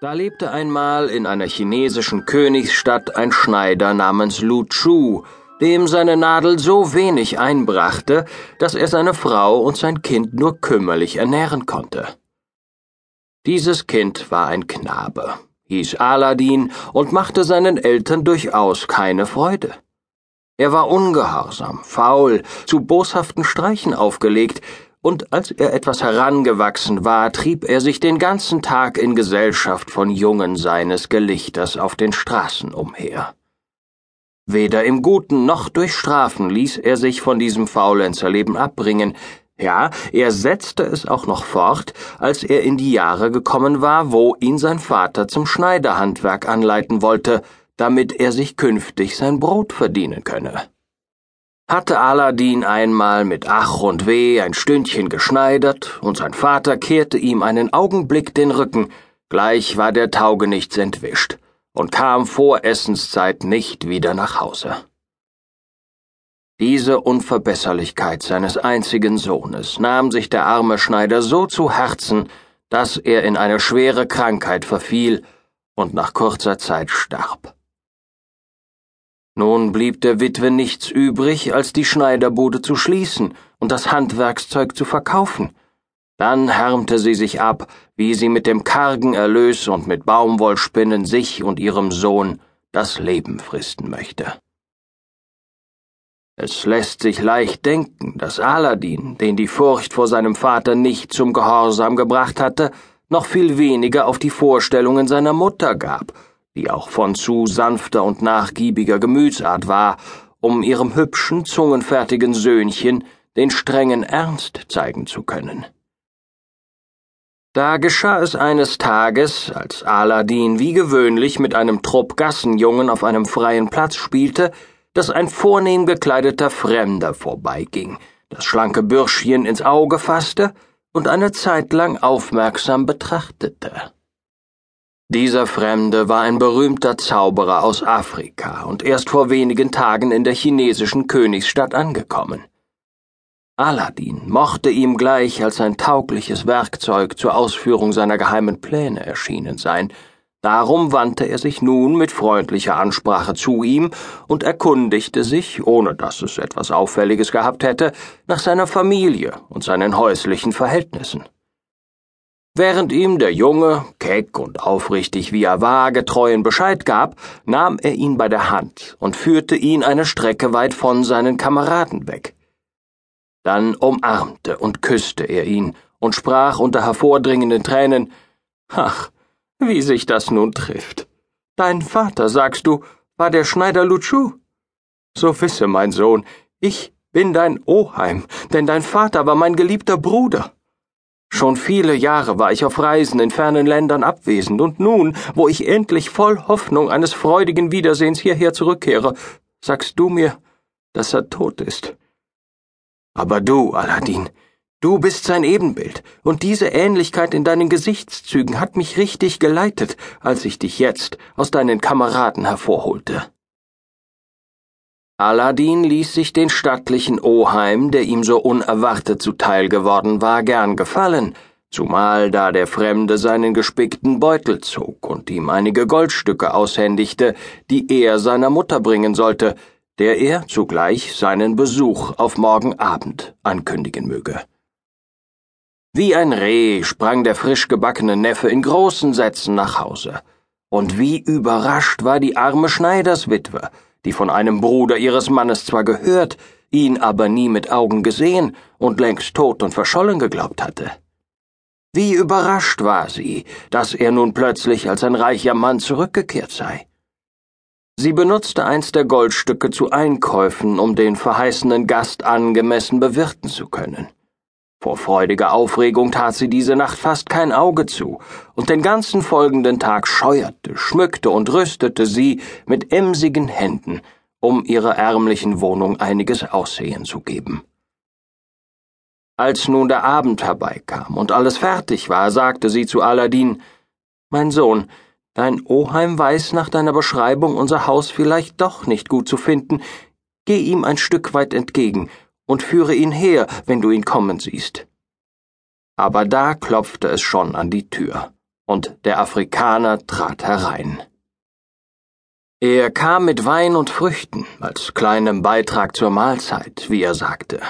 Da lebte einmal in einer chinesischen Königsstadt ein Schneider namens Lu Chu, dem seine Nadel so wenig einbrachte, dass er seine Frau und sein Kind nur kümmerlich ernähren konnte. Dieses Kind war ein Knabe, hieß Aladin und machte seinen Eltern durchaus keine Freude. Er war ungehorsam, faul, zu boshaften Streichen aufgelegt, und als er etwas herangewachsen war, trieb er sich den ganzen Tag in Gesellschaft von Jungen seines Gelichters auf den Straßen umher. Weder im Guten noch durch Strafen ließ er sich von diesem Faulenzerleben abbringen, ja, er setzte es auch noch fort, als er in die Jahre gekommen war, wo ihn sein Vater zum Schneiderhandwerk anleiten wollte, damit er sich künftig sein Brot verdienen könne. Hatte Aladin einmal mit Ach und Weh ein Stündchen geschneidert, und sein Vater kehrte ihm einen Augenblick den Rücken, gleich war der Taugenichts entwischt und kam vor Essenszeit nicht wieder nach Hause. Diese Unverbesserlichkeit seines einzigen Sohnes nahm sich der arme Schneider so zu Herzen, dass er in eine schwere Krankheit verfiel und nach kurzer Zeit starb. Nun blieb der Witwe nichts übrig, als die Schneiderbude zu schließen und das Handwerkszeug zu verkaufen. Dann härmte sie sich ab, wie sie mit dem kargen Erlös und mit Baumwollspinnen sich und ihrem Sohn das Leben fristen möchte. Es lässt sich leicht denken, dass Aladin, den die Furcht vor seinem Vater nicht zum Gehorsam gebracht hatte, noch viel weniger auf die Vorstellungen seiner Mutter gab die auch von zu sanfter und nachgiebiger Gemütsart war, um ihrem hübschen, zungenfertigen Söhnchen den strengen Ernst zeigen zu können. Da geschah es eines Tages, als Aladin wie gewöhnlich mit einem Trupp Gassenjungen auf einem freien Platz spielte, dass ein vornehm gekleideter Fremder vorbeiging, das schlanke Bürschchen ins Auge fasste und eine Zeit lang aufmerksam betrachtete. Dieser Fremde war ein berühmter Zauberer aus Afrika und erst vor wenigen Tagen in der chinesischen Königsstadt angekommen. Aladdin mochte ihm gleich als ein taugliches Werkzeug zur Ausführung seiner geheimen Pläne erschienen sein, darum wandte er sich nun mit freundlicher Ansprache zu ihm und erkundigte sich, ohne dass es etwas Auffälliges gehabt hätte, nach seiner Familie und seinen häuslichen Verhältnissen. Während ihm der Junge, keck und aufrichtig wie er war, getreuen Bescheid gab, nahm er ihn bei der Hand und führte ihn eine Strecke weit von seinen Kameraden weg. Dann umarmte und küsste er ihn und sprach unter hervordringenden Tränen Ach, wie sich das nun trifft. Dein Vater, sagst du, war der Schneider Luchu? So wisse, mein Sohn, ich bin dein Oheim, denn dein Vater war mein geliebter Bruder. Schon viele Jahre war ich auf Reisen in fernen Ländern abwesend, und nun, wo ich endlich voll Hoffnung eines freudigen Wiedersehens hierher zurückkehre, sagst du mir, dass er tot ist. Aber du, Aladdin, du bist sein Ebenbild, und diese Ähnlichkeit in deinen Gesichtszügen hat mich richtig geleitet, als ich dich jetzt aus deinen Kameraden hervorholte. Aladdin ließ sich den stattlichen Oheim, der ihm so unerwartet zuteil geworden war, gern gefallen, zumal da der Fremde seinen gespickten Beutel zog und ihm einige Goldstücke aushändigte, die er seiner Mutter bringen sollte, der er zugleich seinen Besuch auf morgen Abend ankündigen möge. Wie ein Reh sprang der frisch gebackene Neffe in großen Sätzen nach Hause. Und wie überrascht war die arme Schneiderswitwe, die von einem Bruder ihres Mannes zwar gehört, ihn aber nie mit Augen gesehen und längst tot und verschollen geglaubt hatte. Wie überrascht war sie, dass er nun plötzlich als ein reicher Mann zurückgekehrt sei. Sie benutzte eins der Goldstücke zu Einkäufen, um den verheißenen Gast angemessen bewirten zu können. Vor freudiger Aufregung tat sie diese Nacht fast kein Auge zu, und den ganzen folgenden Tag scheuerte, schmückte und rüstete sie mit emsigen Händen, um ihrer ärmlichen Wohnung einiges Aussehen zu geben. Als nun der Abend herbeikam und alles fertig war, sagte sie zu Aladdin Mein Sohn, dein Oheim weiß nach deiner Beschreibung unser Haus vielleicht doch nicht gut zu finden, geh ihm ein Stück weit entgegen und führe ihn her, wenn du ihn kommen siehst. Aber da klopfte es schon an die Tür, und der Afrikaner trat herein. Er kam mit Wein und Früchten als kleinem Beitrag zur Mahlzeit, wie er sagte.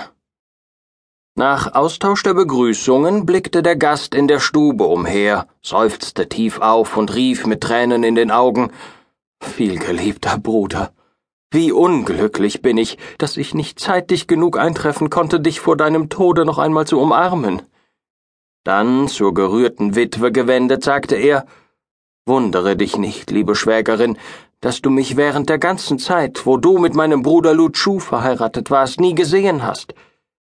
Nach Austausch der Begrüßungen blickte der Gast in der Stube umher, seufzte tief auf und rief mit Tränen in den Augen Vielgeliebter Bruder, wie unglücklich bin ich, dass ich nicht zeitig genug eintreffen konnte, dich vor deinem Tode noch einmal zu umarmen. Dann zur gerührten Witwe gewendet, sagte er Wundere dich nicht, liebe Schwägerin, dass du mich während der ganzen Zeit, wo du mit meinem Bruder Luchu verheiratet warst, nie gesehen hast.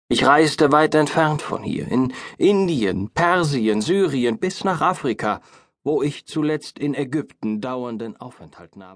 Ich reiste weit entfernt von hier, in Indien, Persien, Syrien bis nach Afrika, wo ich zuletzt in Ägypten dauernden Aufenthalt nahm.